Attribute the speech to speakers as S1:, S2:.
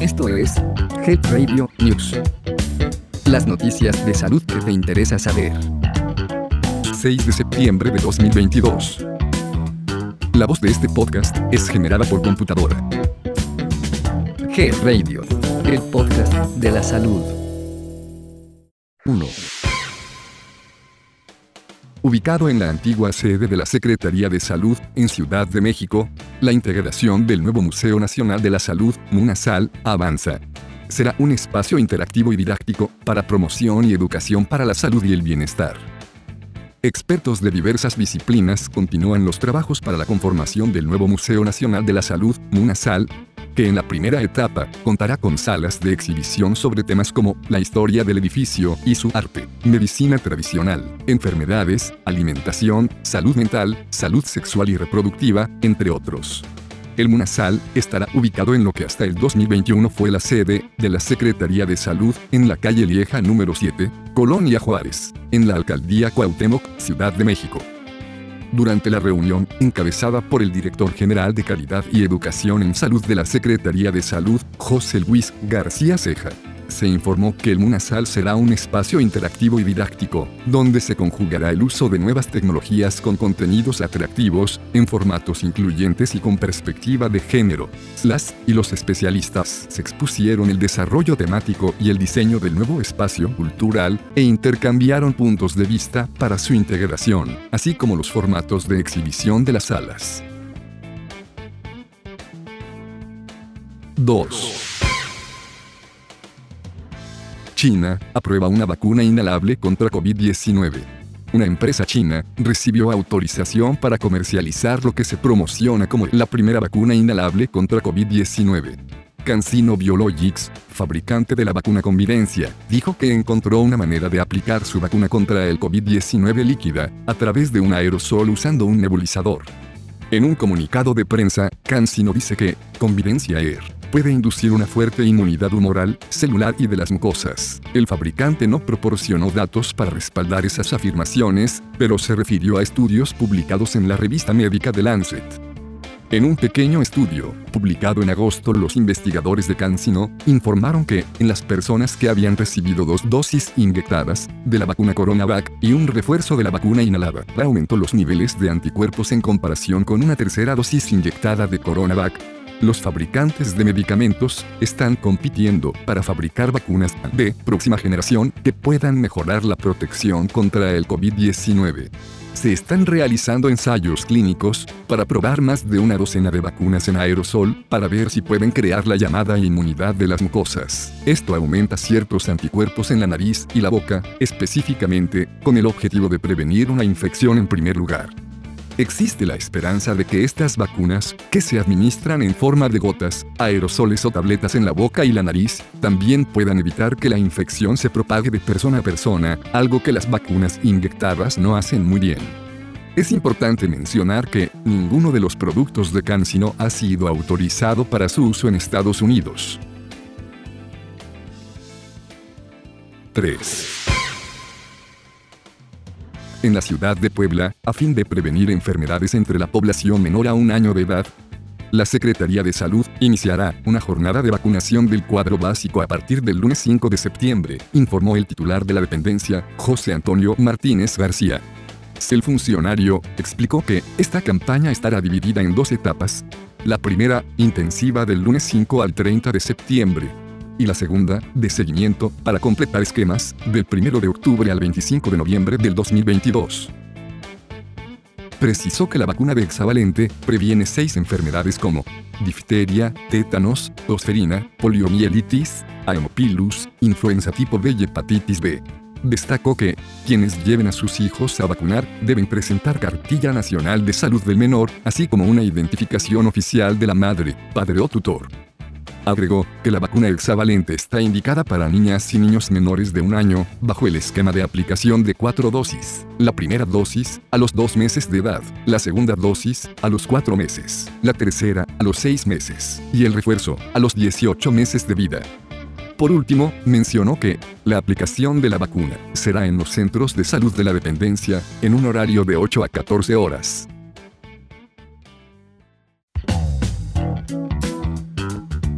S1: Esto es Health Radio News. Las noticias de salud que te interesa saber.
S2: 6 de septiembre de 2022. La voz de este podcast es generada por computadora.
S1: Health Radio, el podcast de la salud.
S2: 1. Ubicado en la antigua sede de la Secretaría de Salud en Ciudad de México, la integración del nuevo Museo Nacional de la Salud, MUNASAL, avanza. Será un espacio interactivo y didáctico para promoción y educación para la salud y el bienestar. Expertos de diversas disciplinas continúan los trabajos para la conformación del nuevo Museo Nacional de la Salud, MUNASAL, que en la primera etapa contará con salas de exhibición sobre temas como la historia del edificio y su arte, medicina tradicional, enfermedades, alimentación, salud mental, salud sexual y reproductiva, entre otros. El Munasal estará ubicado en lo que hasta el 2021 fue la sede de la Secretaría de Salud en la calle Lieja número 7, Colonia Juárez, en la alcaldía Cuauhtémoc, Ciudad de México. Durante la reunión, encabezada por el director general de Calidad y Educación en Salud de la Secretaría de Salud, José Luis García Ceja, se informó que el Munasal será un espacio interactivo y didáctico, donde se conjugará el uso de nuevas tecnologías con contenidos atractivos, en formatos incluyentes y con perspectiva de género. Las y los especialistas se expusieron el desarrollo temático y el diseño del nuevo espacio cultural e intercambiaron puntos de vista para su integración, así como los formatos de exhibición de las salas. 2. China aprueba una vacuna inhalable contra COVID-19. Una empresa china recibió autorización para comercializar lo que se promociona como la primera vacuna inhalable contra COVID-19. CanSino Biologics, fabricante de la vacuna Convivencia, dijo que encontró una manera de aplicar su vacuna contra el COVID-19 líquida, a través de un aerosol usando un nebulizador. En un comunicado de prensa, CanSino dice que, Convivencia Air puede inducir una fuerte inmunidad humoral, celular y de las mucosas. El fabricante no proporcionó datos para respaldar esas afirmaciones, pero se refirió a estudios publicados en la revista médica The Lancet. En un pequeño estudio, publicado en agosto, los investigadores de CanSino informaron que, en las personas que habían recibido dos dosis inyectadas de la vacuna CoronaVac y un refuerzo de la vacuna inhalada, aumentó los niveles de anticuerpos en comparación con una tercera dosis inyectada de CoronaVac, los fabricantes de medicamentos están compitiendo para fabricar vacunas de próxima generación que puedan mejorar la protección contra el COVID-19. Se están realizando ensayos clínicos para probar más de una docena de vacunas en aerosol para ver si pueden crear la llamada inmunidad de las mucosas. Esto aumenta ciertos anticuerpos en la nariz y la boca, específicamente con el objetivo de prevenir una infección en primer lugar. Existe la esperanza de que estas vacunas, que se administran en forma de gotas, aerosoles o tabletas en la boca y la nariz, también puedan evitar que la infección se propague de persona a persona, algo que las vacunas inyectadas no hacen muy bien. Es importante mencionar que ninguno de los productos de CanSino ha sido autorizado para su uso en Estados Unidos. 3 en la ciudad de Puebla, a fin de prevenir enfermedades entre la población menor a un año de edad. La Secretaría de Salud iniciará una jornada de vacunación del cuadro básico a partir del lunes 5 de septiembre, informó el titular de la dependencia, José Antonio Martínez García. El funcionario explicó que esta campaña estará dividida en dos etapas. La primera, intensiva del lunes 5 al 30 de septiembre, y la segunda, de seguimiento, para completar esquemas, del 1 de octubre al 25 de noviembre del 2022. Precisó que la vacuna de hexavalente previene seis enfermedades como difteria, tétanos, tosferina, poliomielitis, aemopilus, influenza tipo B y hepatitis B. Destacó que, quienes lleven a sus hijos a vacunar deben presentar cartilla nacional de salud del menor, así como una identificación oficial de la madre, padre o tutor. Agregó que la vacuna hexavalente está indicada para niñas y niños menores de un año, bajo el esquema de aplicación de cuatro dosis. La primera dosis, a los dos meses de edad, la segunda dosis, a los cuatro meses, la tercera, a los seis meses, y el refuerzo, a los 18 meses de vida. Por último, mencionó que la aplicación de la vacuna será en los centros de salud de la dependencia, en un horario de 8 a 14 horas.